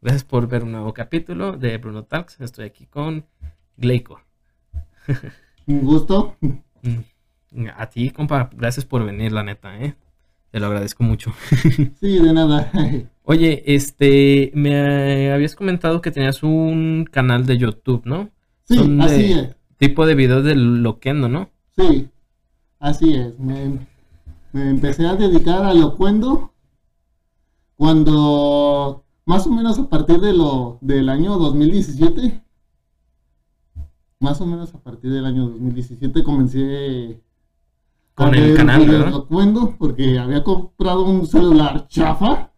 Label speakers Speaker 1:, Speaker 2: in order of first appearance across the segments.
Speaker 1: Gracias por ver un nuevo capítulo de Bruno Talks. Estoy aquí con Gleico.
Speaker 2: Un gusto.
Speaker 1: Mm, A ti, compa, gracias por venir, la neta, ¿eh? Te lo agradezco mucho.
Speaker 2: Sí, de nada.
Speaker 1: Oye, este, me habías comentado que tenías un canal de YouTube, ¿no?
Speaker 2: Sí,
Speaker 1: Son
Speaker 2: así es.
Speaker 1: Tipo de videos de loquendo, ¿no?
Speaker 2: Sí, así es. Me, me empecé a dedicar a lo cuendo cuando más o menos a partir de lo del año 2017 más o menos a partir del año 2017 comencé
Speaker 1: Con el canal, ¿verdad?
Speaker 2: de locuendo porque había comprado un celular chafa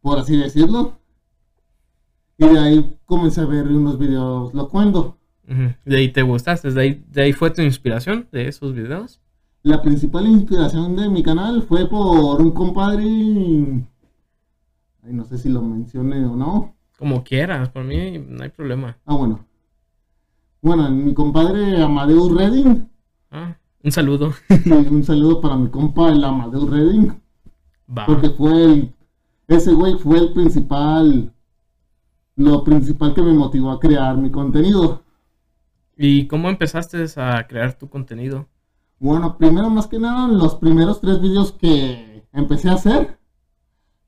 Speaker 2: por así decirlo y de ahí comencé a ver unos videos locuendo.
Speaker 1: De ahí te gustaste, de ahí, de ahí fue tu inspiración de esos videos.
Speaker 2: La principal inspiración de mi canal fue por un compadre. Ay, no sé si lo mencioné o no.
Speaker 1: Como quieras, por mí no hay problema.
Speaker 2: Ah, bueno. Bueno, mi compadre Amadeus Redding.
Speaker 1: Ah, un saludo.
Speaker 2: un saludo para mi compa, el Amadeus Redding.
Speaker 1: Va.
Speaker 2: Porque fue el. Ese güey fue el principal. Lo principal que me motivó a crear mi contenido.
Speaker 1: ¿Y cómo empezaste a crear tu contenido?
Speaker 2: Bueno, primero más que nada, los primeros tres vídeos que empecé a hacer,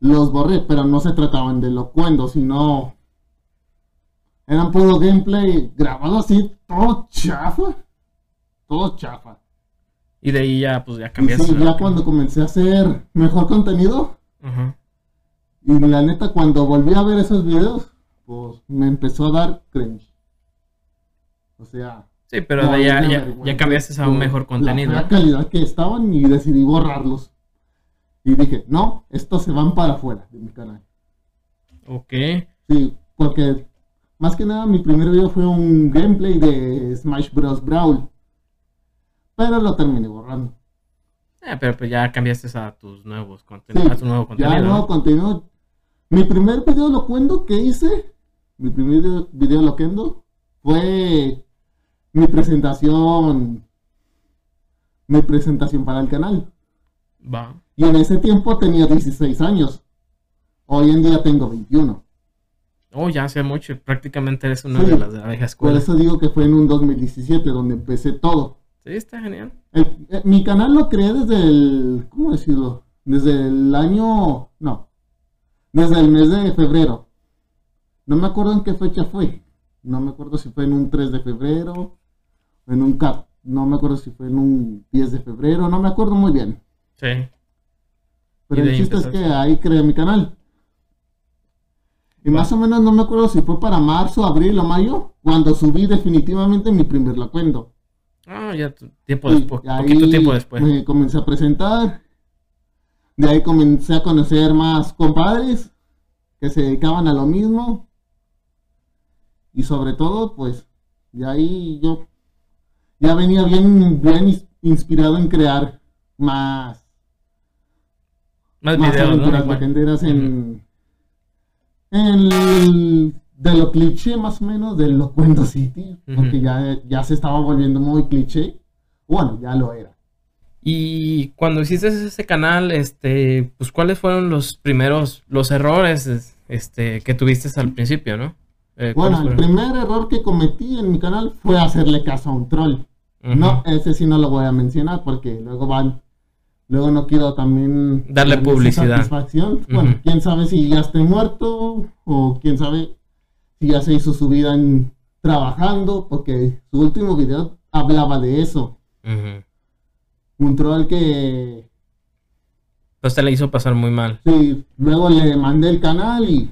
Speaker 2: los borré, pero no se trataban de locuendo, sino eran puro gameplay grabado así, todo chafa, todo chafa.
Speaker 1: Y de ahí ya, pues ya cambiaste.
Speaker 2: ya cuando comencé a hacer mejor contenido,
Speaker 1: Ajá.
Speaker 2: y la neta cuando volví a ver esos videos, pues me empezó a dar cringe. O sea,
Speaker 1: Sí, pero de
Speaker 2: no,
Speaker 1: ahí ya, ya, ya cambiaste a un mejor contenido.
Speaker 2: La calidad que estaban y decidí borrarlos. Y dije, no, estos se van para afuera de mi canal.
Speaker 1: Ok.
Speaker 2: Sí, porque más que nada mi primer video fue un gameplay de Smash Bros. Brawl. Pero lo terminé borrando.
Speaker 1: Eh, pero pues ya cambiaste a tus nuevos
Speaker 2: Sí,
Speaker 1: contenidos, a tu nuevo
Speaker 2: ya nuevo
Speaker 1: ¿no?
Speaker 2: contenido. Mi primer video lo cuento que hice, mi primer video, video lo cuento, fue mi presentación, mi presentación para el canal.
Speaker 1: Va.
Speaker 2: Y en ese tiempo tenía 16 años. Hoy en día tengo 21.
Speaker 1: Oh, ya hace mucho. Prácticamente eres una
Speaker 2: Sí.
Speaker 1: de las de la vieja
Speaker 2: Por
Speaker 1: escuela.
Speaker 2: eso digo que fue en un 2017 donde empecé todo.
Speaker 1: Sí, está genial.
Speaker 2: El- eh, mi canal lo creé desde el... ¿Cómo decirlo? Desde el año... No. Desde el mes de febrero. No me acuerdo en qué fecha fue. No me acuerdo si fue en un 3 de febrero. En un cap. No me acuerdo si fue en un 10 de febrero. No me acuerdo muy bien.
Speaker 1: Sí.
Speaker 2: Pero el chiste es que ahí creé mi canal. Y más o menos no me acuerdo si fue para marzo, abril o mayo, cuando subí definitivamente mi primer lacuendo.
Speaker 1: Ah, ya tiempo después. Poquito tiempo después.
Speaker 2: Me comencé a presentar. De ahí comencé a conocer más compadres que se dedicaban a lo mismo. Y sobre todo, pues, de ahí yo ya venía bien, bien ins- inspirado en crear más
Speaker 1: Más
Speaker 2: más
Speaker 1: videos, ¿no?
Speaker 2: aventuras
Speaker 1: Igual.
Speaker 2: legenderas en, en el- de lo cliché más o menos de lo Cuento City, porque
Speaker 1: Ujú.
Speaker 2: ya, ya se estaba volviendo muy cliché. Bueno, ya lo era.
Speaker 1: Y cuando hiciste ese canal, este, pues cuáles fueron los primeros, los errores, es- este, que tuviste al principio, ¿no? Eh,
Speaker 2: Bueno,
Speaker 1: ¿cuáles
Speaker 2: el primer error que cometí en mi canal fue hacerle caso a un troll. No, ese sí no lo voy a mencionar porque luego van, luego no quiero también
Speaker 1: Darle publicidad.
Speaker 2: satisfacción. Bueno, quién sabe si ya esté muerto o quién sabe si ya se hizo su vida en- trabajando, porque su último video hablaba de eso. Un troll que
Speaker 1: Pues te la hizo pasar muy mal.
Speaker 2: sí, luego le mandé el canal y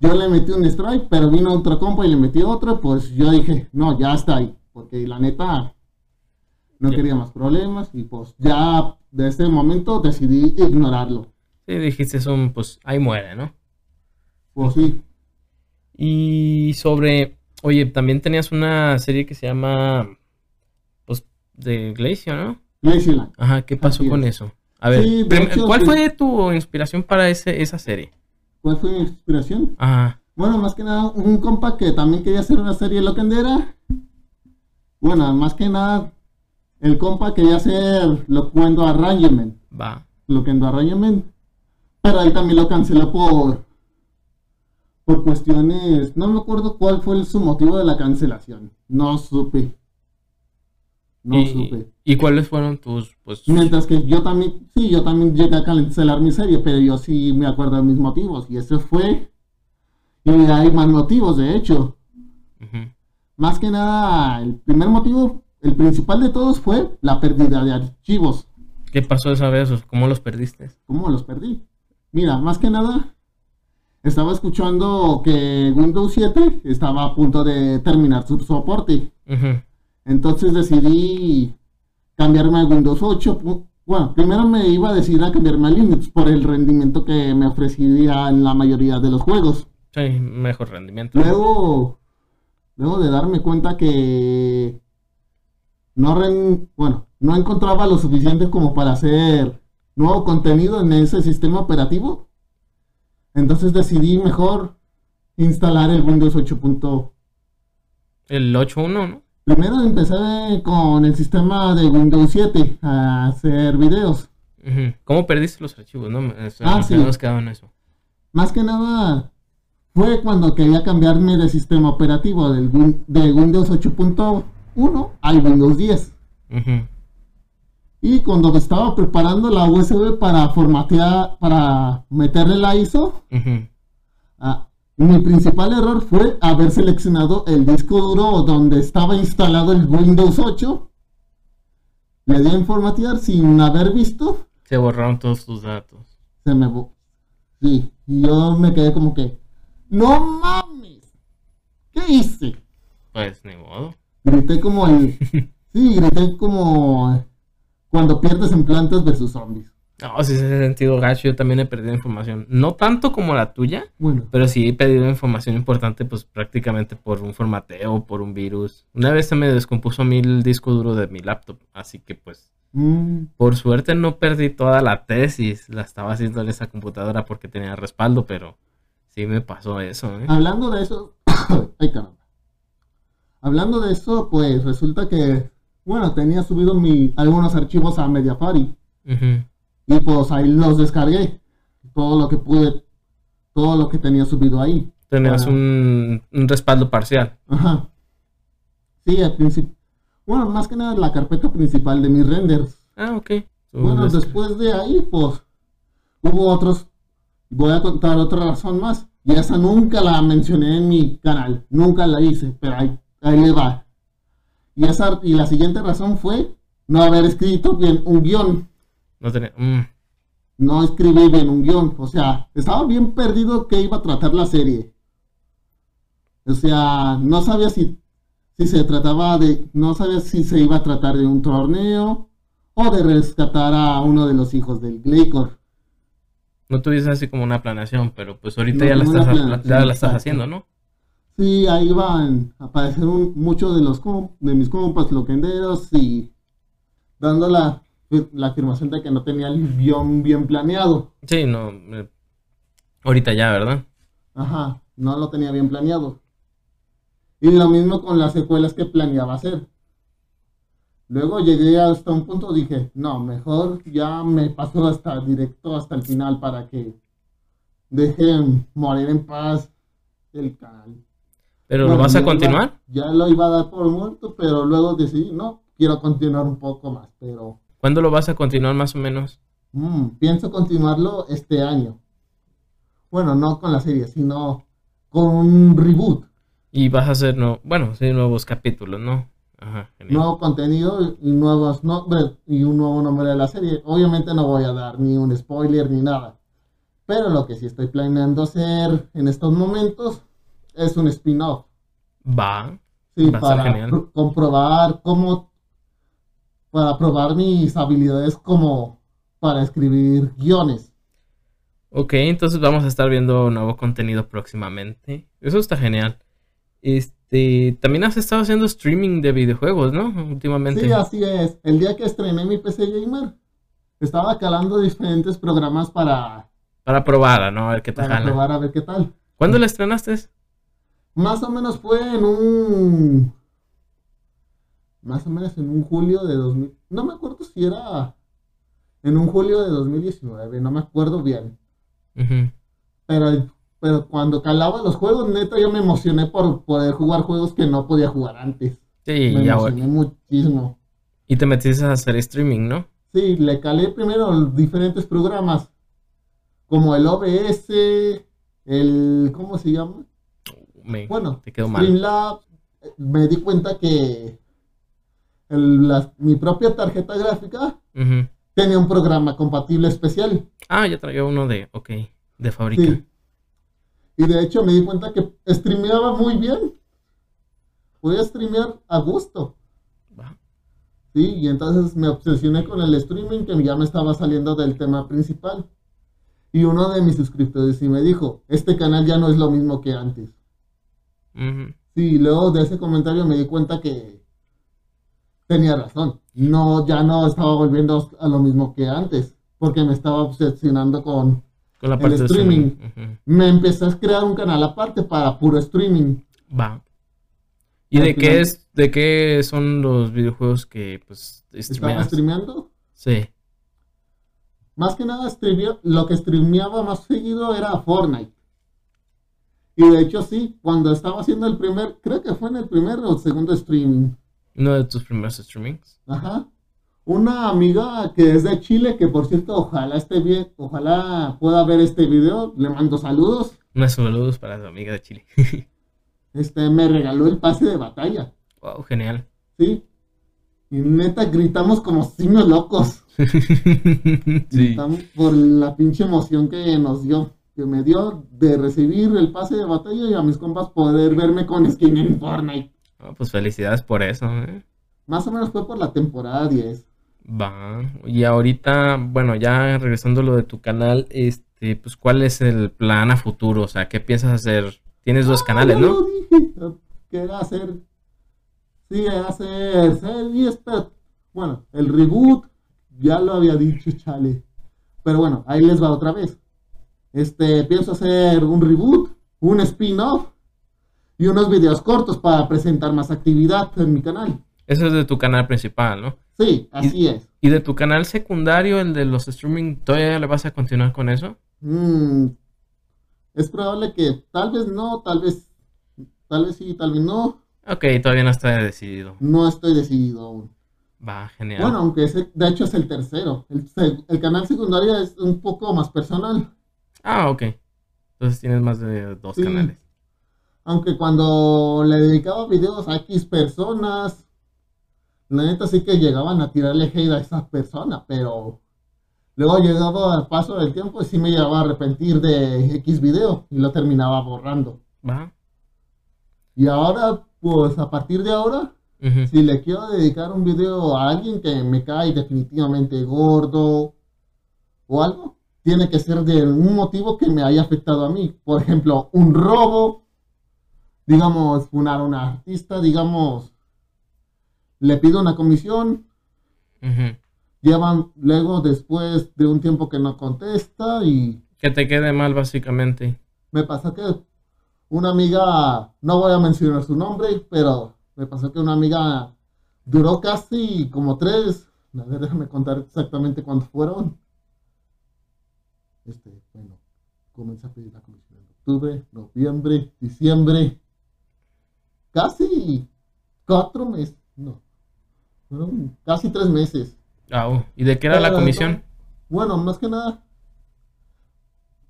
Speaker 2: yo le metí un strike, pero vino otro compa y le metí otro, pues yo dije, no, ya está ahí, porque la neta no
Speaker 1: Sí.
Speaker 2: quería más problemas y pues ya de este momento decidí ignorarlo.
Speaker 1: Sí, dijiste es un, pues ahí muere, ¿no?
Speaker 2: Pues sí,
Speaker 1: Y sobre, oye, también tenías una serie que se llama, pues, de Glacia, ¿no?
Speaker 2: Lazyland.
Speaker 1: Ajá, ¿qué pasó
Speaker 2: Así
Speaker 1: con
Speaker 2: es.
Speaker 1: eso? A ver,
Speaker 2: Sí, hecho,
Speaker 1: ¿cuál
Speaker 2: sí.
Speaker 1: fue tu inspiración para ese, esa serie?
Speaker 2: ¿Cuál fue mi inspiración?
Speaker 1: Ajá,
Speaker 2: Bueno, más que nada, un compa que también quería hacer una serie loquendera. Bueno, más que nada, el compa quería hacer Locuendo Arrangement.
Speaker 1: va.
Speaker 2: Loquendo Arrangement. Pero él también lo canceló por por cuestiones, no me acuerdo cuál fue el- su motivo de la cancelación. No supe. No
Speaker 1: y,
Speaker 2: supe.
Speaker 1: ¿Y cuáles fueron tus, pues...
Speaker 2: Mientras que yo también, sí, yo también llegué a cancelar mi serie, pero yo sí me acuerdo de mis motivos. Y ese fue. Y hay más motivos, de hecho. Más que nada, el primer motivo, el principal de todos fue la pérdida de archivos.
Speaker 1: ¿Qué pasó esa vez? ¿Cómo los perdiste?
Speaker 2: ¿Cómo los perdí? Mira, más que nada, estaba escuchando que Windows 7 estaba a punto de terminar su soporte. Entonces decidí cambiarme a Windows 8. pu- Bueno, primero me iba a decidir a cambiarme a Linux por el rendimiento que me ofrecía en la mayoría de los juegos.
Speaker 1: Sí, mejor rendimiento.
Speaker 2: Luego, luego de darme cuenta que no, ren- bueno, no encontraba lo suficiente como para hacer nuevo contenido en ese sistema operativo, entonces decidí mejor instalar el Windows 8. punto-
Speaker 1: El 8.1, ¿no?
Speaker 2: Primero empecé con el sistema de Windows 7 a hacer videos.
Speaker 1: ¿Cómo perdiste los archivos? No,
Speaker 2: Ah, sí.
Speaker 1: eso.
Speaker 2: Más que nada fue cuando quería cambiarme de sistema operativo del de Windows 8.1 al Windows 10.
Speaker 1: Ujú,
Speaker 2: Y cuando estaba preparando la USB para formatear, para meterle la ISO, ah, mi principal error fue haber seleccionado el disco duro donde estaba instalado el Windows 8. Le di en formatear sin haber visto,
Speaker 1: Se borraron todos tus datos.
Speaker 2: se me... Sí, y yo me quedé como que, no mames, ¿qué hice?
Speaker 1: Pues ni modo.
Speaker 2: Grité como el... Sí, grité como cuando pierdes en plantas versus zombies.
Speaker 1: No, si ese sentido gacho, yo también he perdido información. No tanto como la tuya,
Speaker 2: Bueno,
Speaker 1: pero sí he perdido información importante, pues prácticamente por un formateo, por un virus. Una vez se me descompuso el disco duro de mi laptop, así que pues
Speaker 2: mm,
Speaker 1: por suerte no perdí toda la tesis. La estaba haciendo en esa computadora porque tenía respaldo, pero sí me pasó eso, ¿eh?
Speaker 2: Hablando de eso, ay caramba. Hablando de eso, pues resulta que, bueno, tenía subido mi, algunos archivos a Mediafari y pues ahí los descargué. Todo lo que pude, todo lo que tenía subido ahí.
Speaker 1: Tenías un, un respaldo parcial.
Speaker 2: Ajá. Sí, al principio. Bueno, más que nada la carpeta principal de mis renders.
Speaker 1: Ah, ok.
Speaker 2: Bueno,
Speaker 1: Des-
Speaker 2: después de ahí, pues, hubo otros. Voy a contar otra razón más. Y esa nunca la mencioné en mi canal. Nunca la hice, pero ahí, ahí le va. Y, esa, y la siguiente razón fue no haber escrito bien un guion.
Speaker 1: No tenía... mm.
Speaker 2: No escribí bien un guion. O sea, estaba bien perdido que iba a tratar la serie. O sea, no sabía si, si se trataba de. No sabía si se iba a tratar de un torneo o de rescatar a uno de los hijos del Glaycor.
Speaker 1: No tuviste así como una planeación, pero pues ahorita
Speaker 2: No,
Speaker 1: ya, la estás, ya la estás haciendo, ¿no?
Speaker 2: Sí, ahí van a aparecer un- muchos de los de mis compas loquenderos y dando la, la afirmación de que no tenía el guion bien planeado.
Speaker 1: Sí, no. eh, ahorita ya, ¿verdad?
Speaker 2: Ajá, no lo tenía bien planeado. Y lo mismo con las secuelas que planeaba hacer. Luego llegué hasta un punto, dije, no, mejor ya me paso hasta directo hasta el final para que dejen morir en paz el canal.
Speaker 1: Pero
Speaker 2: Bueno,
Speaker 1: ¿lo vas a
Speaker 2: iba-
Speaker 1: continuar?
Speaker 2: ya lo iba a dar por muerto, pero luego decidí, no, quiero continuar un poco más, pero
Speaker 1: ¿Cuándo lo vas a continuar más o menos?
Speaker 2: mm, pienso continuarlo este año. Bueno, no con la serie, sino con un reboot,
Speaker 1: Y vas a hacer, no, bueno, sí, nuevos capítulos, ¿no? Ajá, genial.
Speaker 2: nuevo contenido y nuevos nombres y un nuevo nombre de la serie. Obviamente no voy a dar ni un spoiler ni nada, pero lo que sí estoy planeando hacer en estos momentos es un spin-off.
Speaker 1: Va.
Speaker 2: Sí,
Speaker 1: Va a estar
Speaker 2: para
Speaker 1: genial.
Speaker 2: pr- comprobar cómo, para probar mis habilidades como para escribir guiones.
Speaker 1: Ok, entonces vamos a estar viendo nuevo contenido próximamente. Eso está genial. Este, también has estado haciendo streaming de videojuegos, ¿no? Últimamente.
Speaker 2: Sí, así es. El día que estrené mi PC Gamer, estaba calando diferentes programas para,
Speaker 1: Para probar, ¿no? A ver qué
Speaker 2: para
Speaker 1: jala.
Speaker 2: probar a ver qué tal.
Speaker 1: ¿Cuándo la estrenaste?
Speaker 2: Más o menos fue en un... Más o menos en un julio de 2000... No me acuerdo si era en un julio de 2019, no me acuerdo bien. Pero pero cuando calaba los juegos, neta, yo me emocioné por poder jugar juegos que no podía jugar antes.
Speaker 1: Sí,
Speaker 2: me
Speaker 1: ya,
Speaker 2: emocioné muchísimo.
Speaker 1: Y te metiste a hacer streaming, ¿no?
Speaker 2: Sí, le calé primero diferentes programas, como el OBS, el, ¿cómo se llama?
Speaker 1: Me,
Speaker 2: Bueno,
Speaker 1: te quedó mal.
Speaker 2: Streamlabs, me di cuenta que el- la- mi propia tarjeta gráfica tenía un programa compatible especial.
Speaker 1: Ah, ya traía uno de, ok, de fábrica.
Speaker 2: Sí. Y de hecho me di cuenta que streameaba muy bien. Podía streamear a gusto. Sí, y entonces me obsesioné con el streaming que ya me estaba saliendo del tema principal. Y uno de mis suscriptores sí me dijo, este canal ya no es lo mismo que antes.
Speaker 1: Ujú.
Speaker 2: Sí, luego de ese comentario me di cuenta que tenía razón. No, ya no estaba volviendo a lo mismo que antes, porque me estaba obsesionando con...
Speaker 1: Con la
Speaker 2: El
Speaker 1: de
Speaker 2: streaming. Me empecé a crear un canal aparte para puro streaming.
Speaker 1: Va. ¿Y
Speaker 2: Al
Speaker 1: de qué es, de qué son los videojuegos que pues
Speaker 2: Estaba streameando.
Speaker 1: Sí.
Speaker 2: Más que nada, lo que streameaba más seguido era Fortnite. Y de hecho sí, cuando estaba haciendo el primer, creo que fue en el primer o segundo streaming.
Speaker 1: Uno de tus primeros streamings.
Speaker 2: Ajá. Una amiga que es de Chile, que por cierto, ojalá esté bien, ojalá pueda ver este video, le mando saludos.
Speaker 1: Unos saludos para tu amiga de Chile.
Speaker 2: Este, me regaló el pase de batalla,
Speaker 1: wow, genial.
Speaker 2: ¿sí? Y neta, gritamos como simios locos.
Speaker 1: sí.
Speaker 2: Gritamos por la pinche emoción que nos dio, que me dio de recibir el pase de batalla y a mis compas poder verme con skin en Fortnite.
Speaker 1: Ah, pues felicidades por eso, ¿eh?
Speaker 2: Más o menos fue por la temporada 10.
Speaker 1: Va. Y ahorita, bueno, ya regresando a lo de tu canal, este, pues, ¿cuál es el plan a futuro? O sea, ¿qué piensas hacer? Tienes dos canales,
Speaker 2: Ah, Ya
Speaker 1: ¿no?
Speaker 2: lo dije, que era hacer. Sí, era hacer series, pero. Bueno, el reboot, ya lo había dicho, chale. Pero bueno, ahí les va otra vez. Este, pienso hacer un reboot, un spin-off y unos videos cortos para presentar más actividad en mi canal.
Speaker 1: Eso es de tu canal principal, ¿no?
Speaker 2: Sí, así es.
Speaker 1: ¿Y de tu canal secundario, el de los streaming, todavía le vas a continuar con eso?
Speaker 2: Mm, es probable que tal vez no, tal vez. Tal vez sí, tal vez no.
Speaker 1: Ok, todavía no está decidido.
Speaker 2: No estoy decidido aún.
Speaker 1: Va, genial.
Speaker 2: Bueno, aunque ese, de hecho es el tercero. El, canal secundario es un poco más personal.
Speaker 1: Ah, ok. Entonces tienes más de dos
Speaker 2: Sí.
Speaker 1: canales.
Speaker 2: Aunque cuando le dedicaba videos a X personas, la neta sí que llegaban a tirarle hate a esa persona, pero luego llegaba al paso del tiempo y sí me llegaba a arrepentir de X video y lo terminaba borrando.
Speaker 1: Va.
Speaker 2: Y ahora, pues a partir de ahora, si le quiero dedicar un video a alguien que me cae definitivamente gordo o algo, tiene que ser de un motivo que me haya afectado a mí. Por ejemplo, un robo, digamos, funar a un artista, digamos, le pido una comisión,
Speaker 1: Ujú.
Speaker 2: llevan luego después de un tiempo que no contesta y
Speaker 1: Que te quede mal, básicamente.
Speaker 2: me pasó que una amiga, no voy a mencionar su nombre, pero me pasó que una amiga duró casi como tres, a ver, déjame contar exactamente cuántos fueron. Este, bueno, comencé a pedir la comisión en octubre, noviembre, diciembre, casi cuatro meses, no, fueron casi tres meses.
Speaker 1: Ah, oh. ¿Y de qué era la comisión?
Speaker 2: Bueno, más que nada,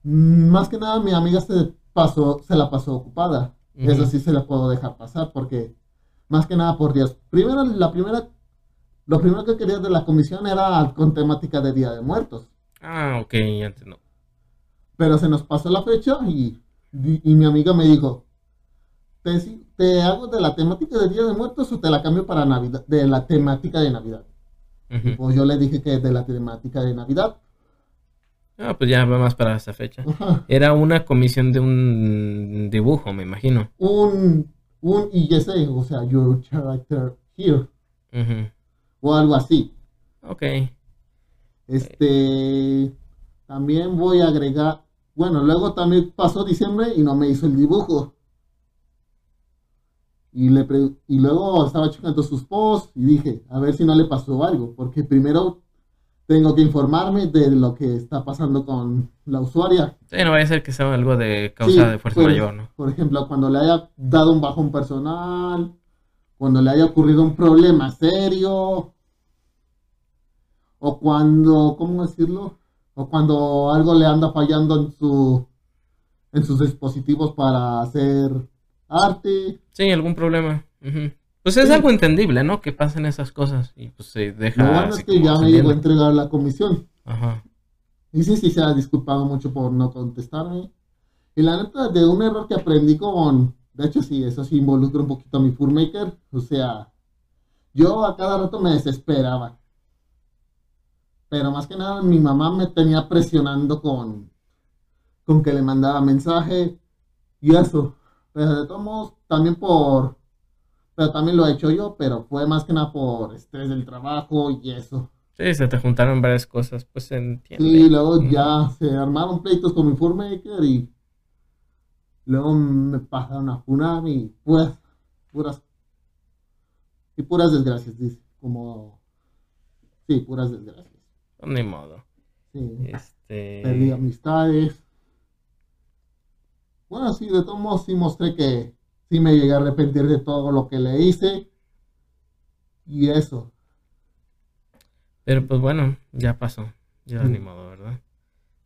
Speaker 2: más que nada mi amiga se pasó, se la pasó ocupada. Eso sí se la puedo dejar pasar porque, más que nada por días. Primero, la primera, lo primero que quería de la comisión era con temática de Día de Muertos.
Speaker 1: Ah, ok, ya entiendo.
Speaker 2: Pero se nos pasó la fecha y, y, y mi amiga me dijo, ¿te, ¿te hago de la temática de Día de Muertos o te la cambio para Navidad, de la temática de Navidad?
Speaker 1: Ujú.
Speaker 2: Pues yo le dije que de la temática de Navidad.
Speaker 1: Ah, pues ya va más para esa fecha.
Speaker 2: Ajá.
Speaker 1: Era una comisión de un dibujo, me imagino.
Speaker 2: un, un IGC, o sea, Your Character Here, o algo así.
Speaker 1: Ok.
Speaker 2: Este, también voy a agregar, bueno, luego también pasó diciembre y no me hizo el dibujo. Y, le y luego estaba checando sus posts y dije, a ver si no le pasó algo, porque primero tengo que informarme de lo que está pasando con la usuaria.
Speaker 1: Sí, no vaya a ser que sea algo de causa
Speaker 2: Sí,
Speaker 1: de fuerza
Speaker 2: por-
Speaker 1: mayor, ¿no?
Speaker 2: Por ejemplo, cuando le haya dado un bajón personal, cuando le haya ocurrido un problema serio, o cuando, ¿cómo decirlo? O cuando algo le anda fallando en su en sus dispositivos para hacer arte.
Speaker 1: Sí, algún problema. Pues es
Speaker 2: Sí.
Speaker 1: algo entendible, ¿no? Que pasen esas cosas y pues se deja.
Speaker 2: Lo bueno es que ya me llegó a entregar la comisión.
Speaker 1: Ajá.
Speaker 2: Y sí, sí, se ha disculpado mucho por no contestarme. Y la neta, de un error que aprendí con... De hecho, sí, eso sí involucra un poquito a mi Furmaker. O sea, yo a cada rato me desesperaba. Pero más que nada, mi mamá me tenía presionando con, con que le mandaba mensaje y eso. Pero de todos modos, también por... Pero también lo he hecho yo, pero fue más que nada por estrés del trabajo y eso.
Speaker 1: Sí, se te juntaron varias cosas, pues se entiende.
Speaker 2: Sí, luego ya se armaron pleitos con mi Furmaker y luego me pasaron a funar y pues puras y puras desgracias, dice, como sí, puras desgracias.
Speaker 1: Ni modo.
Speaker 2: Sí,
Speaker 1: Este.
Speaker 2: perdí amistades. Bueno, sí, de todos modos sí mostré que sí me llegué a arrepentir de todo lo que le hice y eso.
Speaker 1: Pero pues bueno, ya pasó. Ya
Speaker 2: Mm.
Speaker 1: ni modo, ¿verdad?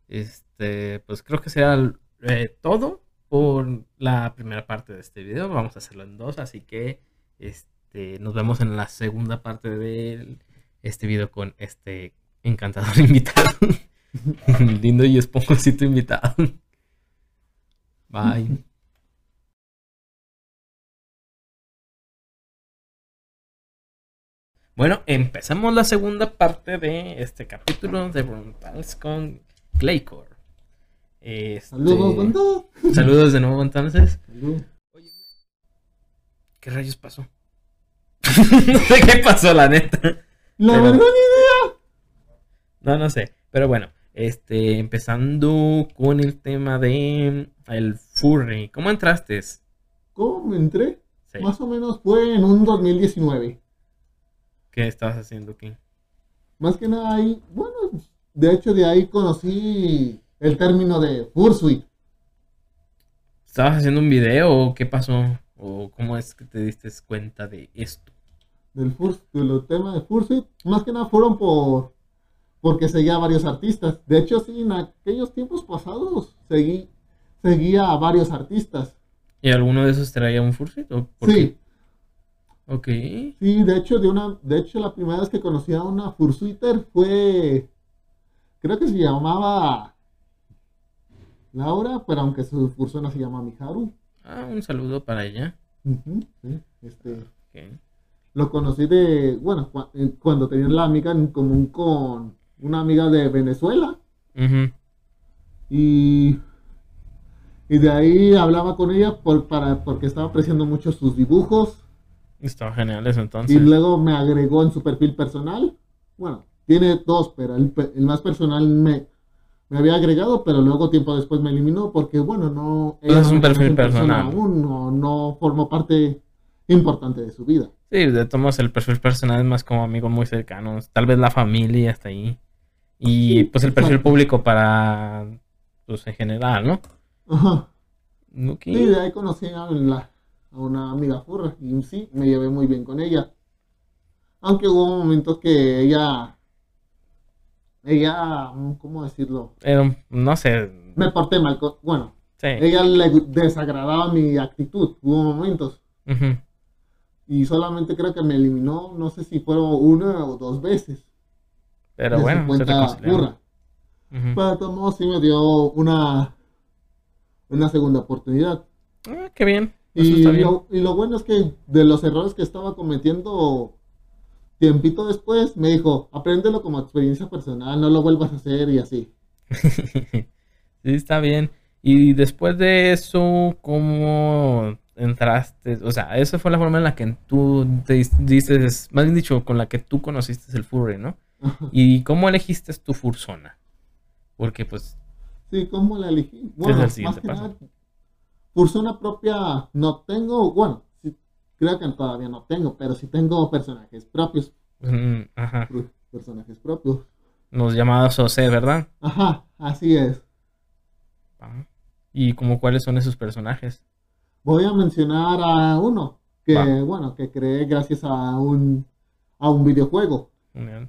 Speaker 1: Este, pues creo que será eh, todo por la primera parte de este video. Vamos a hacerlo en dos, así que este, nos vemos en la segunda parte de este video con este encantador invitado. Lindo y esponjosito invitado. Bye. Bueno, empezamos la segunda parte de este capítulo de Bruntals con Claycore. Este,
Speaker 2: Saludos, banda.
Speaker 1: saludos de nuevo entonces.
Speaker 2: Salud.
Speaker 1: ¿Qué rayos pasó? no sé qué pasó, la neta.
Speaker 2: La
Speaker 1: Pero-
Speaker 2: verdad ni idea.
Speaker 1: No, no sé. Pero bueno, este, empezando con el tema de el furry. ¿Cómo entraste?
Speaker 2: ¿Cómo entré? Más o menos fue en un 2019.
Speaker 1: ¿Qué estabas haciendo aquí?
Speaker 2: Más que nada ahí, bueno, de hecho de ahí conocí el término de fursuit.
Speaker 1: ¿Estabas haciendo un video o qué pasó? ¿O cómo es que te diste cuenta de esto?
Speaker 2: Del furs, de los temas de fursuit. Más que nada fueron por porque seguía a varios artistas. De hecho, sí, en aquellos tiempos pasados seguí, seguía a varios artistas.
Speaker 1: ¿Y alguno de esos traía un fursuit? ¿O por
Speaker 2: Sí,
Speaker 1: qué? Ok.
Speaker 2: sí, de hecho, de una, de hecho, la primera vez que conocí a una fursuiter fue, creo que se llamaba Laura, pero aunque su fursona se llama Miharu.
Speaker 1: Ah, un saludo para ella.
Speaker 2: Sí, este. Lo conocí de, bueno, eh, cuando tenía la amiga en común con una amiga de Venezuela y, y de ahí hablaba con ella por, para, porque estaba apreciando mucho sus dibujos
Speaker 1: Estaba genial eso
Speaker 2: y
Speaker 1: entonces.
Speaker 2: luego me agregó en su perfil personal. Bueno, tiene dos, pero el, el más personal me, me había agregado, pero luego tiempo después me eliminó porque, bueno, no... ella
Speaker 1: es un perfil
Speaker 2: persona
Speaker 1: personal.
Speaker 2: Aún, no, no formó parte importante de su vida.
Speaker 1: Sí, de todos el perfil personal es más como amigos muy cercanos. Tal vez la familia hasta ahí. Y pues el perfil
Speaker 2: exacto.
Speaker 1: público para, pues en general, ¿no?
Speaker 2: Ajá.
Speaker 1: Ok.
Speaker 2: Sí, de ahí conocí a, la- a una amiga furra y sí, me llevé muy bien con ella. Aunque hubo momentos que ella, ella, mm, ¿cómo decirlo?
Speaker 1: No sé.
Speaker 2: Me porté mal con, bueno,
Speaker 1: Sí.
Speaker 2: ella le desagradaba mi actitud, hubo momentos.
Speaker 1: Ujú.
Speaker 2: Y solamente creo que me eliminó, no sé si fueron una o dos veces.
Speaker 1: Pero bueno, se
Speaker 2: cuenta
Speaker 1: reconciliaron.
Speaker 2: furra.
Speaker 1: Ujú.
Speaker 2: Pero de todos modos sí me dio una, una segunda oportunidad.
Speaker 1: Ah, qué bien.
Speaker 2: Y
Speaker 1: bien.
Speaker 2: lo, y lo bueno es que de los errores que estaba cometiendo tiempito después, me dijo, apréndelo como experiencia personal, no lo vuelvas a hacer y así.
Speaker 1: sí, está bien. Y después de eso, ¿cómo entraste? O sea, esa fue la forma en la que tú te diste, más bien dicho, con la que tú conociste el furry, ¿no? ¿Y cómo elegiste tu fursona? Porque pues,
Speaker 2: Sí, ¿cómo la elegí? Bueno, más que nada, persona propia no tengo, bueno, sí, creo que todavía no tengo, pero sí tengo personajes propios,
Speaker 1: mm, ajá.
Speaker 2: personajes propios.
Speaker 1: Los llamados OC, ¿verdad?
Speaker 2: Ajá, así es.
Speaker 1: Va. ¿Y como cuáles son esos personajes?
Speaker 2: Voy a mencionar a uno que,
Speaker 1: Va.
Speaker 2: bueno, que creé gracias a un, a un videojuego.
Speaker 1: Bien.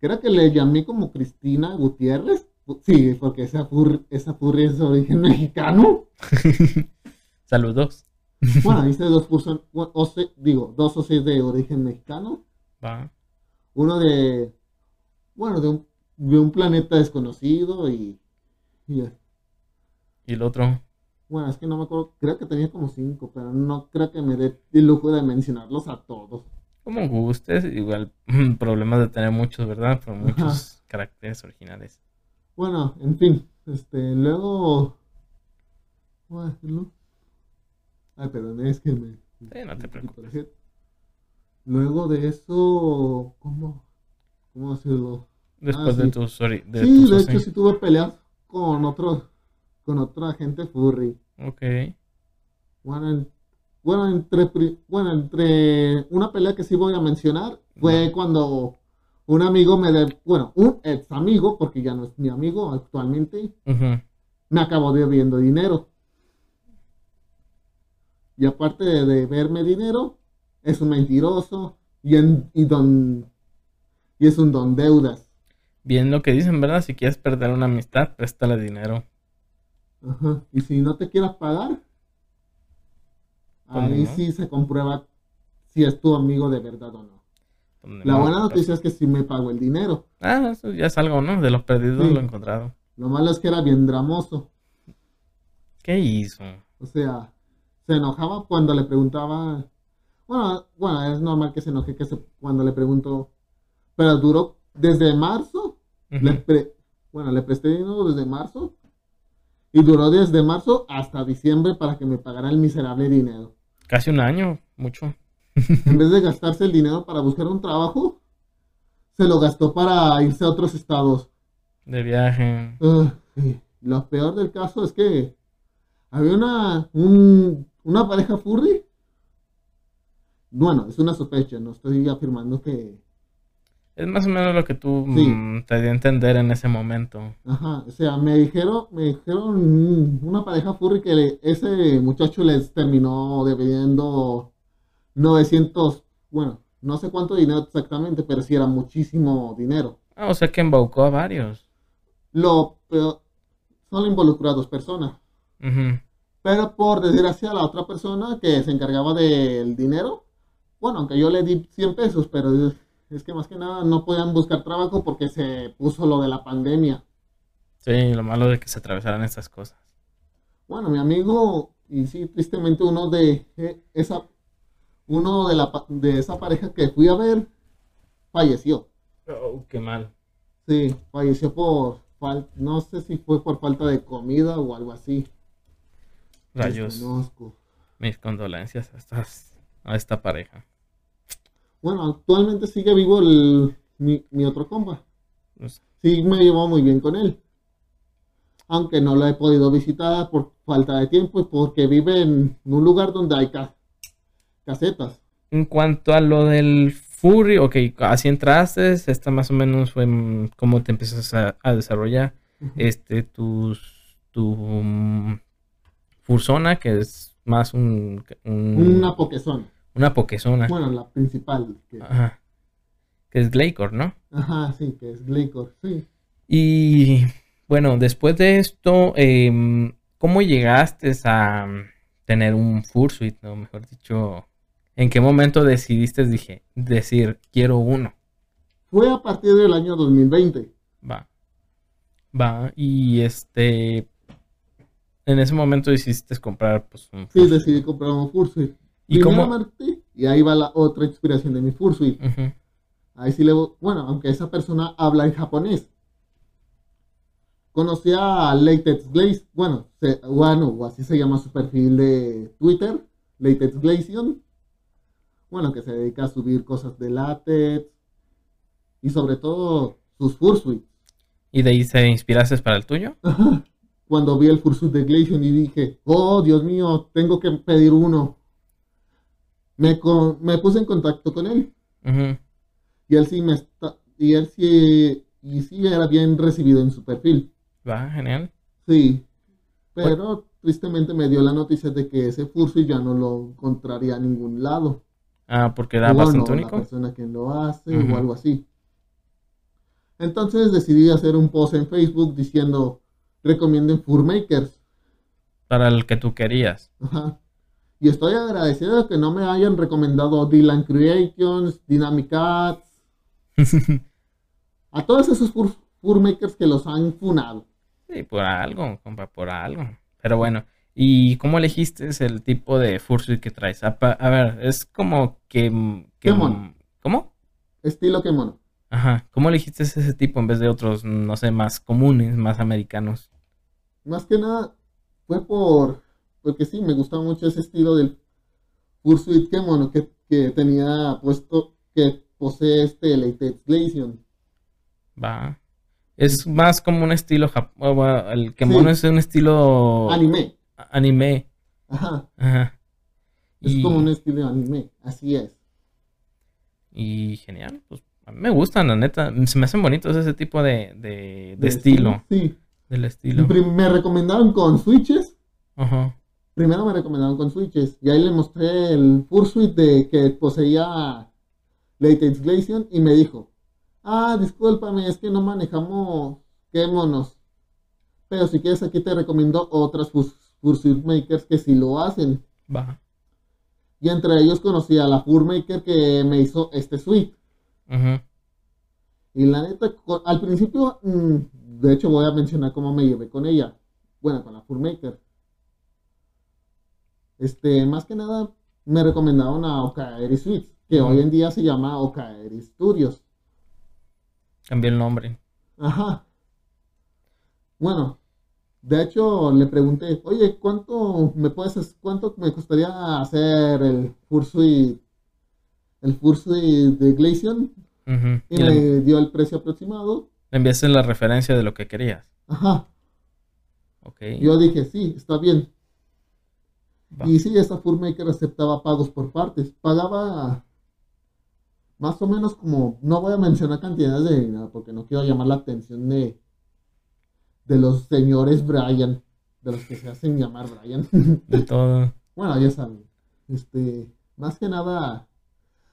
Speaker 2: Creo que le llamé como Cristina Gutiérrez. Sí, porque esa furry, esa furry es de origen mexicano.
Speaker 1: Saludos.
Speaker 2: Bueno, hice dos cursos, OC, digo, dos OCs de origen mexicano.
Speaker 1: Va.
Speaker 2: Uno de, bueno, de un, de un planeta desconocido y, y,
Speaker 1: ¿Y el otro?
Speaker 2: Bueno, es que no me acuerdo, creo que tenía como cinco, pero no creo que me dé el lujo de mencionarlos a todos.
Speaker 1: Como gustes, igual problemas de tener muchos, ¿verdad? Pero muchos caracteres originales.
Speaker 2: Bueno, en fin, este, luego, ¿cómo decirlo? Ay, perdón, es que me...
Speaker 1: Sí, no te preocupes.
Speaker 2: Luego de eso, ¿cómo, cómo decirlo?
Speaker 1: Después
Speaker 2: Ah,
Speaker 1: de
Speaker 2: sí.
Speaker 1: tus de
Speaker 2: sí,
Speaker 1: tus
Speaker 2: de hecho sí tuve peleas con otro, con otra gente furry.
Speaker 1: Ok.
Speaker 2: Bueno, en- bueno, entre, bueno, entre una pelea que sí voy a mencionar fue cuando un amigo me de, bueno, un ex amigo, porque ya no es mi amigo actualmente, me acabó debiendo dinero. Y aparte de deberme dinero, es un mentiroso y, en- y don, y es un don deudas.
Speaker 1: Bien lo que dicen, ¿verdad? Si quieres perder una amistad, préstale dinero.
Speaker 2: Ajá. Y si no te quieras pagar,
Speaker 1: ¿Cómo
Speaker 2: ahí
Speaker 1: no?
Speaker 2: sí se comprueba si es tu amigo de verdad o no.
Speaker 1: Donde
Speaker 2: La buena noticia es que sí me pagó el dinero.
Speaker 1: Ah, eso ya es algo, ¿no? De los perdidos
Speaker 2: Sí.
Speaker 1: lo encontrado.
Speaker 2: Lo malo es que era bien dramoso.
Speaker 1: ¿Qué hizo?
Speaker 2: O sea, se enojaba cuando le preguntaba. Bueno, bueno, es normal que se enoje que se, cuando le pregunto. Pero duró desde marzo. Le pre- bueno, le presté dinero desde marzo. Y duró desde marzo hasta diciembre para que me pagara el miserable dinero.
Speaker 1: Casi un año, mucho.
Speaker 2: En vez de gastarse el dinero para buscar un trabajo, se lo gastó para irse a otros estados.
Speaker 1: De viaje.
Speaker 2: Lo peor del caso es que había una, un- una pareja furry. Bueno, es una sospecha, no estoy afirmando que...
Speaker 1: Es más o menos lo que tú
Speaker 2: Sí.
Speaker 1: mm, te di a entender en ese momento.
Speaker 2: Ajá, o sea, me dijeron, me dijeron una pareja furry que le- ese muchacho les terminó debiendo 900, bueno, no sé cuánto dinero exactamente, pero sí era muchísimo dinero.
Speaker 1: Ah, o sea que embaucó a varios.
Speaker 2: Lo peor, solo involucrados personas.
Speaker 1: Ujú.
Speaker 2: Pero por desgracia, la otra persona que se encargaba del dinero, bueno, aunque yo le di 100 pesos, pero es- que más que nada no podían buscar trabajo porque se puso lo de la pandemia.
Speaker 1: Sí, lo malo de que se atravesaran estas cosas.
Speaker 2: Bueno, mi amigo, y sí, tristemente uno de eh, esa, uno de la de esa pareja que fui a ver, falleció.
Speaker 1: Oh, qué mal.
Speaker 2: Sí, falleció por no sé si fue por falta de comida o algo así.
Speaker 1: Rayos.
Speaker 2: Desconozco.
Speaker 1: Mis condolencias a, estas, a esta pareja.
Speaker 2: Bueno, actualmente sigue vivo el, mi, mi otro compa. Sí, me llevo muy bien con él. Aunque no lo he podido visitar por falta de tiempo y porque vive en un lugar donde hay ca- casetas.
Speaker 1: En cuanto a lo del furry, ok, así entraste, esta más o menos fue cómo te empiezas a, a desarrollar. Este, tus, tu mm, fursona, que es más un, un-
Speaker 2: Una pokezona.
Speaker 1: Una pokezona.
Speaker 2: Bueno, la principal. Que,
Speaker 1: Ajá. Que es Glaycor, ¿no?
Speaker 2: ajá, sí, que es Glaycor, sí.
Speaker 1: Y bueno, después de esto, em, ¿cómo llegaste a tener un fursuit? O mejor dicho, ¿en qué momento decidiste dije, decir, quiero uno?
Speaker 2: Fue a partir del año 2020.
Speaker 1: Va. Va. Y este. En ese momento decidiste comprar pues un
Speaker 2: Sí, decidí comprar un Fursuit.
Speaker 1: ¿Y cómo?
Speaker 2: Y ahí va la otra inspiración de mi Fursuit. Ahí sí le, bueno, aunque esa persona habla en japonés. Conocí a Latex Glaze, bueno, se- bueno, así se llama su perfil de Twitter, Latex Glazion. Bueno, que se dedica a subir cosas de látex y sobre todo sus fursuits.
Speaker 1: ¿Y de ahí se inspiraste para el tuyo?
Speaker 2: Cuando vi el fursuit de Glazion y dije, oh Dios mío, tengo que pedir uno. Me, con- me puse en contacto con él y él sí me está, y él sí, y sí era bien recibido en su perfil.
Speaker 1: Va, genial.
Speaker 2: Sí, pero tristemente me dio la noticia de que ese Fursuit ya no lo encontraría a ningún lado.
Speaker 1: Ah, porque
Speaker 2: bueno,
Speaker 1: bastante
Speaker 2: la
Speaker 1: único.
Speaker 2: persona que lo hace o algo así. Entonces decidí hacer un post en Facebook diciendo recomienden Furmakers.
Speaker 1: Para el que tú querías.
Speaker 2: Ajá. Y estoy agradecido de que no me hayan recomendado Dylan Creations, Dynamic Cats, a todos esos fur, Furmakers que los han funado.
Speaker 1: Sí, por algo, compa, por algo. Pero bueno, ¿y cómo elegiste el tipo de fursuit que traes? A, ver, es como que... que
Speaker 2: Qué mono.
Speaker 1: ¿Cómo?
Speaker 2: Estilo que mono.
Speaker 1: Ajá, ¿cómo elegiste ese tipo en vez de otros, no sé, más comunes, más americanos?
Speaker 2: Más que nada fue por, porque sí, me gustaba mucho ese estilo del Fursuit Kemono que, que tenía puesto, que posee este Latex Glacion.
Speaker 1: Va. Es más como un estilo jap- o, bueno, el kimono es un estilo
Speaker 2: Anime.
Speaker 1: anime.
Speaker 2: Ajá.
Speaker 1: Ajá.
Speaker 2: Es
Speaker 1: Y,
Speaker 2: como un estilo anime. Así es.
Speaker 1: y genial, pues a mí me gustan, la neta. Se me hacen bonitos ese tipo de, de, de
Speaker 2: De
Speaker 1: estilo,
Speaker 2: Sí.
Speaker 1: del estilo.
Speaker 2: Me recomendaron con switches.
Speaker 1: Ajá.
Speaker 2: Primero me recomendaron con switches. Y ahí le mostré el Fursuit de que poseía Latex Glacion y me dijo, ah, discúlpame, es que no manejamos Kemonos. Pero si quieres aquí te recomiendo otras Fursuit Makers que sí lo hacen. Y entre ellos conocí a la Furmaker que me hizo este suite.
Speaker 1: Ujú.
Speaker 2: Y la neta, al principio, mm, de hecho voy a mencionar cómo me llevé con ella. Bueno, con la Furmaker. Este, más que nada, me recomendaron a Okaeri Suites, que hoy en día se llama Okaeri Studios.
Speaker 1: Cambié el nombre.
Speaker 2: Ajá. Bueno, de hecho le pregunté, oye, ¿cuánto me puedes, cuánto me costaría hacer el Fursuit, el Fursuit de Glacian? Y
Speaker 1: Y le,
Speaker 2: me dio el precio aproximado.
Speaker 1: le enviaste la referencia de lo que querías.
Speaker 2: Ajá.
Speaker 1: Ok.
Speaker 2: Yo dije, sí, está bien.
Speaker 1: Va.
Speaker 2: Y sí, esa Furmaker aceptaba pagos por partes. Pagaba más o menos como, no voy a mencionar cantidades de dinero porque no quiero llamar la atención de, de los señores Brian, de los que se hacen llamar Brian.
Speaker 1: De todo.
Speaker 2: bueno, ya saben. Este, más que nada,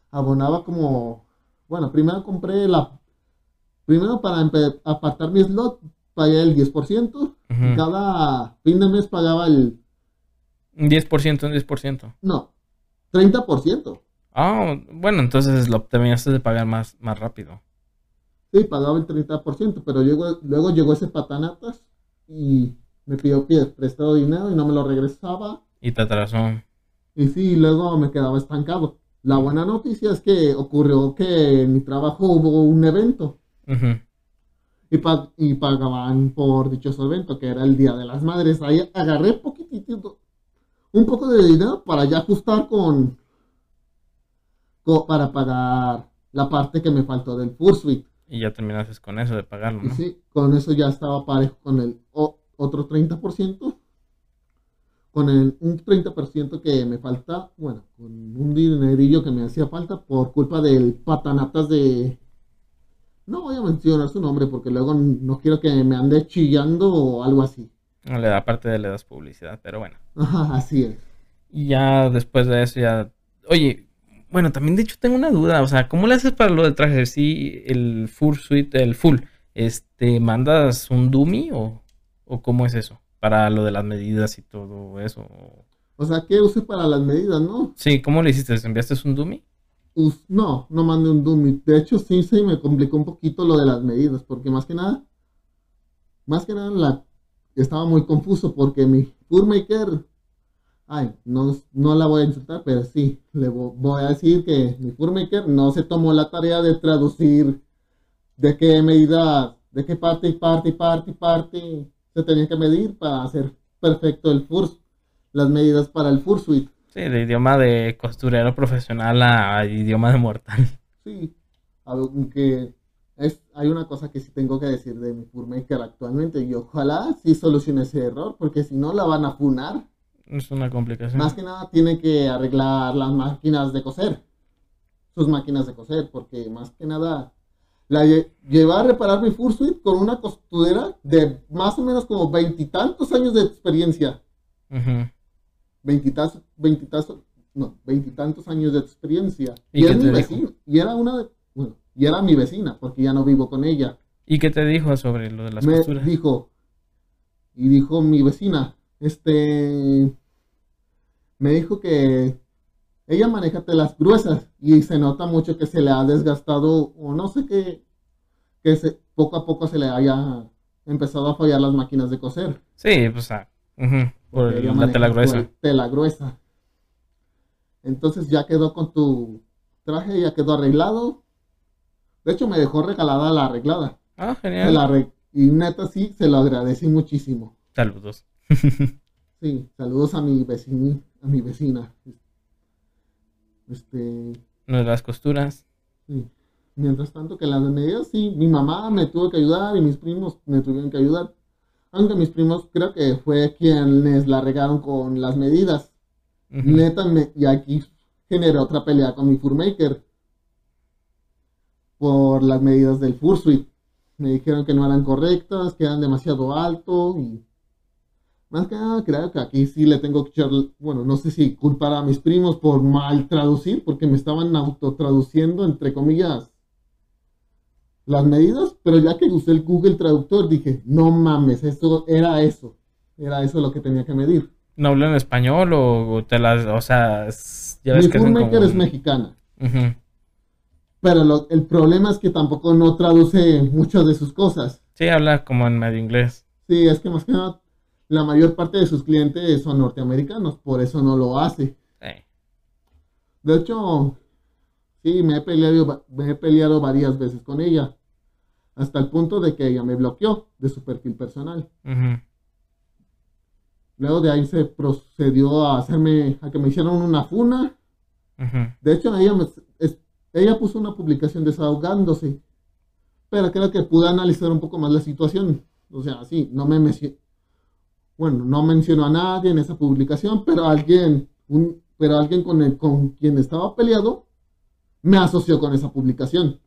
Speaker 2: abonaba como, bueno, primero compré la, primero para apartar mi slot, pagué el 10%.
Speaker 1: Ujú.
Speaker 2: Cada fin de mes pagaba el,
Speaker 1: Un 10%, un 10%.
Speaker 2: no, 30%.
Speaker 1: Ah, bueno, entonces lo terminaste de pagar más, más rápido.
Speaker 2: Sí, pagaba el 30%, pero luego, luego llegó ese patanatas y me pidió pie- prestado dinero y no me lo regresaba.
Speaker 1: Y te atrasó.
Speaker 2: Y sí, luego me quedaba estancado. La buena noticia es que ocurrió que en mi trabajo hubo un evento y, y pagaban por dichoso evento, que era el Día de las Madres. Ahí agarré poquitito, un poco de dinero para ya ajustar con, co- para pagar la parte que me faltó del Fursuit.
Speaker 1: Y ya terminaste con eso de pagarlo, ¿no?
Speaker 2: sí, con eso ya estaba parejo con el o- otro 30%. Con el, un 30% que me falta, bueno, con un dinerillo que me hacía falta por culpa del patanatas de... No voy a mencionar su nombre porque luego no quiero que me ande chillando o algo así.
Speaker 1: No le da, aparte de le das publicidad, pero bueno.
Speaker 2: Ajá, así es.
Speaker 1: Y ya después de eso ya... Oye, bueno, también de hecho tengo una duda, o sea, ¿cómo le haces para lo del traje? Sí, el full suite, el full, este, ¿mandas un dummy o, o cómo es eso? Para lo de las medidas y todo eso.
Speaker 2: O sea, ¿qué use para las medidas, no?
Speaker 1: Sí, ¿cómo le hiciste? ¿Enviaste un dummy?
Speaker 2: No, no mandé un dummy. De hecho, sí se me complicó un poquito lo de las medidas, porque más que nada, más que nada la, estaba muy confuso porque mi Furmaker, ay, no, no la voy a insultar, pero sí, le vo- voy a decir que mi Furmaker no se tomó la tarea de traducir de qué medida, de qué parte y parte y parte y parte se tenía que medir para hacer perfecto el Furs, las medidas para el Fursuit.
Speaker 1: Sí, de idioma de costurero profesional a idioma de mortal.
Speaker 2: Sí, aunque es, hay una cosa que sí tengo que decir de mi Furmaker actualmente y ojalá sí solucione ese error, porque si no la van a funar.
Speaker 1: Es una complicación.
Speaker 2: Más que nada tiene que arreglar las máquinas de coser, sus máquinas de coser, porque más que nada La lle- llevé a reparar mi Fursuit con una costurera de más o menos como veintitantos años de experiencia. Veintitantos, veintitantos, no, veintitantos años de experiencia.
Speaker 1: ¿Y
Speaker 2: Y, era mi vecina. Y era una de, bueno, y era mi vecina, porque ya no vivo con ella.
Speaker 1: ¿Y qué te dijo sobre lo de las
Speaker 2: me
Speaker 1: costuras?
Speaker 2: dijo, y dijo mi vecina, este, me dijo que ella maneja telas gruesas y se nota mucho que se le ha desgastado o no sé qué, que se, poco a poco se le haya empezado a fallar las máquinas de coser.
Speaker 1: Sí, pues, ah, por
Speaker 2: ella
Speaker 1: la tela gruesa.
Speaker 2: Tela gruesa. Entonces ya quedó con tu traje, ya quedó arreglado. De hecho, me dejó regalada la arreglada.
Speaker 1: Ah, genial.
Speaker 2: la y neta sí, se lo agradecí muchísimo.
Speaker 1: Saludos.
Speaker 2: Sí, saludos a mi vecina, a mi vecina. Este,
Speaker 1: las costuras.
Speaker 2: sí. Mientras tanto que las medidas, sí, mi mamá me tuvo que ayudar y mis primos me tuvieron que ayudar. Aunque mis primos creo que fue quienes la regaron con las medidas. Neta, me- y aquí generé otra pelea con mi Furmaker por las medidas del Fursuit. Me dijeron que no eran correctas, que eran demasiado alto y más que nada creo que aquí sí le tengo que echar, bueno, no sé si culpar a mis primos por mal traducir, porque me estaban autotraduciendo, entre comillas, las medidas, pero ya que usé el Google Traductor dije, no mames, eso era eso, era eso lo que tenía que medir.
Speaker 1: ¿No hablan español o, te las, o sea, ya ves
Speaker 2: Mi
Speaker 1: que como
Speaker 2: es mexicana.
Speaker 1: Ujú.
Speaker 2: Pero lo- el problema es que tampoco no traduce muchas de sus cosas.
Speaker 1: Sí, habla como en medio inglés.
Speaker 2: Sí, es que más que nada, la mayor parte de sus clientes son norteamericanos, por eso no lo hace. De hecho, sí, me he peleado, me he peleado varias veces con ella, hasta el punto de que ella me bloqueó de su perfil personal. Luego de ahí se procedió a hacerme, a que me hicieran una funa. De hecho, ella, me- ella puso una publicación desahogándose, pero creo que pude analizar un poco más la situación. O sea, sí, no me mencionó, bueno, no mencionó a nadie en esa publicación, pero alguien, un, pero alguien con, el, con quien estaba peleado me asoció con esa publicación.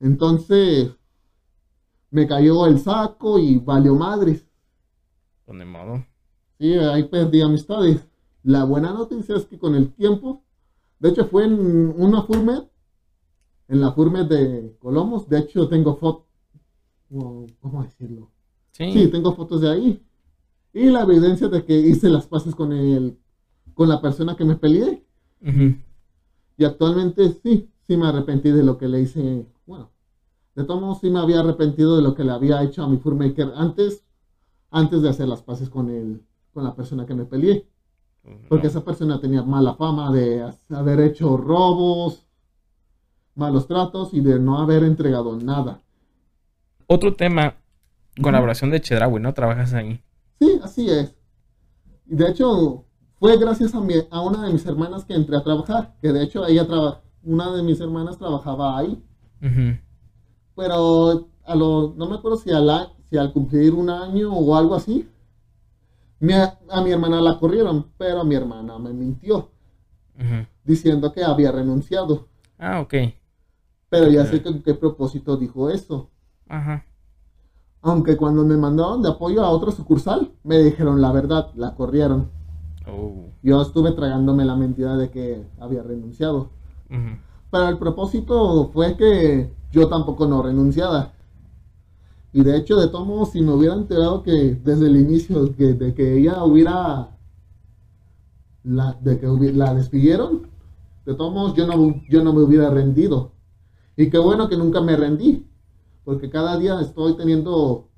Speaker 2: Entonces, me cayó el saco y valió madres.
Speaker 1: Pues ni modo.
Speaker 2: Sí, ahí perdí amistades. La buena noticia es que con el tiempo, de hecho fue en una Furmet, en la Furmet de Colomos, de hecho tengo fotos, ¿cómo decirlo?
Speaker 1: Sí.
Speaker 2: Sí, tengo fotos de ahí. Y la evidencia de que hice las paces con el, con la persona que me peleé. Y actualmente sí, sí me arrepentí de lo que le hice. Bueno, de todos modos sí me había arrepentido de lo que le había hecho a mi Furmaker antes, antes de hacer las paces con el, con la persona que me peleé. Porque
Speaker 1: No.
Speaker 2: esa persona tenía mala fama de haber hecho robos, malos tratos y de no haber entregado nada.
Speaker 1: Otro tema, colaboración de Chedraui, ¿no? Trabajas ahí.
Speaker 2: Sí, así es. De hecho, fue gracias a, mi- a una de mis hermanas que entré a trabajar, que de hecho ella traba- una de mis hermanas trabajaba ahí, pero a lo, no me acuerdo si, al si al cumplir un año o algo así, mi a, a mi hermana la corrieron, pero mi hermana me mintió, diciendo que había renunciado.
Speaker 1: Ah, ok.
Speaker 2: Pero ya sé con qué propósito dijo eso.
Speaker 1: Ajá.
Speaker 2: Aunque cuando me mandaron de apoyo a otra sucursal, me dijeron la verdad, la corrieron.
Speaker 1: Oh.
Speaker 2: Yo estuve tragándome la mentira de que había renunciado. Pero el propósito fue que yo tampoco no renunciara. Y de hecho, de todos modos, si me hubiera enterado que desde el inicio que, de que ella hubiera... La, de que la despidieron, de todos modos yo no, yo no me hubiera rendido. Y qué bueno que nunca me rendí. Porque cada día estoy teniendo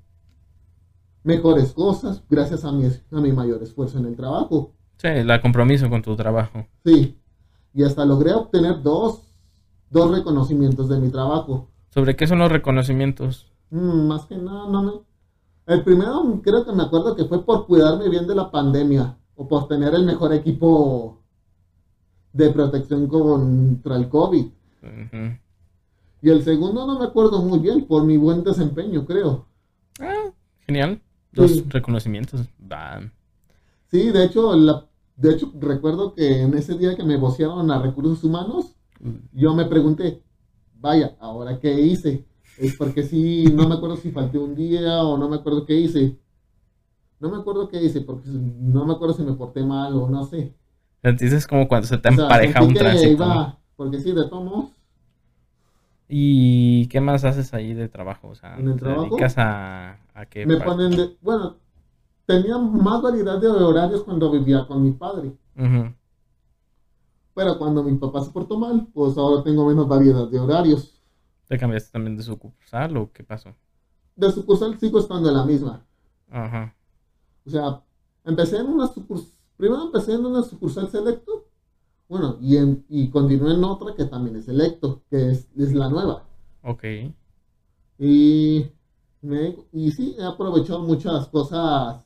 Speaker 2: mejores cosas gracias a mi, a mi mayor esfuerzo en el trabajo.
Speaker 1: Sí, la compromiso con tu trabajo.
Speaker 2: Sí, y hasta logré obtener dos, dos reconocimientos de mi trabajo.
Speaker 1: ¿Sobre qué son los reconocimientos?
Speaker 2: Mm, más que nada, no me... El primero creo que me acuerdo que fue por cuidarme bien de la pandemia o por tener el mejor equipo de protección contra el COVID. Y el segundo no me acuerdo muy bien por mi buen desempeño, creo.
Speaker 1: Ah, genial. Dos
Speaker 2: Sí.
Speaker 1: reconocimientos. Va.
Speaker 2: Sí, de hecho, la, de hecho recuerdo que en ese día que me vocearon a recursos humanos, yo me pregunté, vaya, ahora qué hice. Es porque sí, no me acuerdo si falté un día o no me acuerdo qué hice. No me acuerdo qué hice, porque no me acuerdo si me porté mal o no sé.
Speaker 1: Entonces como cuando se te empareja un tránsito.
Speaker 2: porque sí, de todos
Speaker 1: ¿Y qué más haces ahí de trabajo? O sea,
Speaker 2: ¿En el trabajo?
Speaker 1: dedicas a, a qué?
Speaker 2: Me ponen de, bueno, tenía más variedad de horarios cuando vivía con mi padre. Pero cuando mi papá se portó mal, pues ahora tengo menos variedad de horarios.
Speaker 1: ¿Te cambiaste también de sucursal o qué pasó?
Speaker 2: De sucursal sigo estando en la misma.
Speaker 1: Ajá.
Speaker 2: O sea, empecé en una sucursal, primero empecé en una sucursal selecto, bueno, y, en, y continué en otra que también es selecto, que es, es la nueva.
Speaker 1: Ok.
Speaker 2: Y, me, y sí, he aprovechado muchas cosas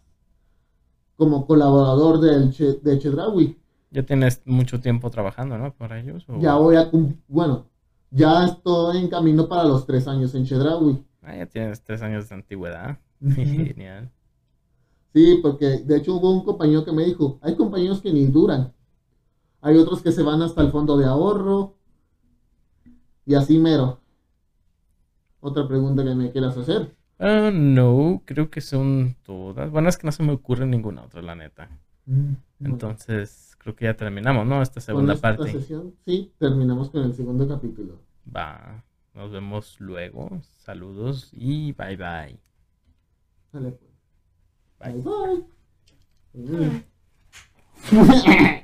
Speaker 2: como colaborador del de Chedraui.
Speaker 1: Ya tienes mucho tiempo trabajando, ¿no? Para ellos.
Speaker 2: Ya voy a, bueno, ya estoy en camino para los tres años en Chedraui.
Speaker 1: Ah, ya tienes tres años de antigüedad. Genial.
Speaker 2: Sí, porque de hecho hubo un compañero que me dijo, hay compañeros que ni duran. Hay otros que se van hasta el fondo de ahorro. Y así mero. Otra pregunta que me quieras hacer.
Speaker 1: Ah, no, creo que son todas. Bueno, es que no se me ocurre ninguna otra, la neta. Mm, Entonces, creo que ya terminamos, ¿no? Esta segunda esta parte.
Speaker 2: Sesión, sí, terminamos con el segundo capítulo.
Speaker 1: Va, nos vemos luego. Saludos y bye bye.
Speaker 2: Dale, pues. Bye bye. bye.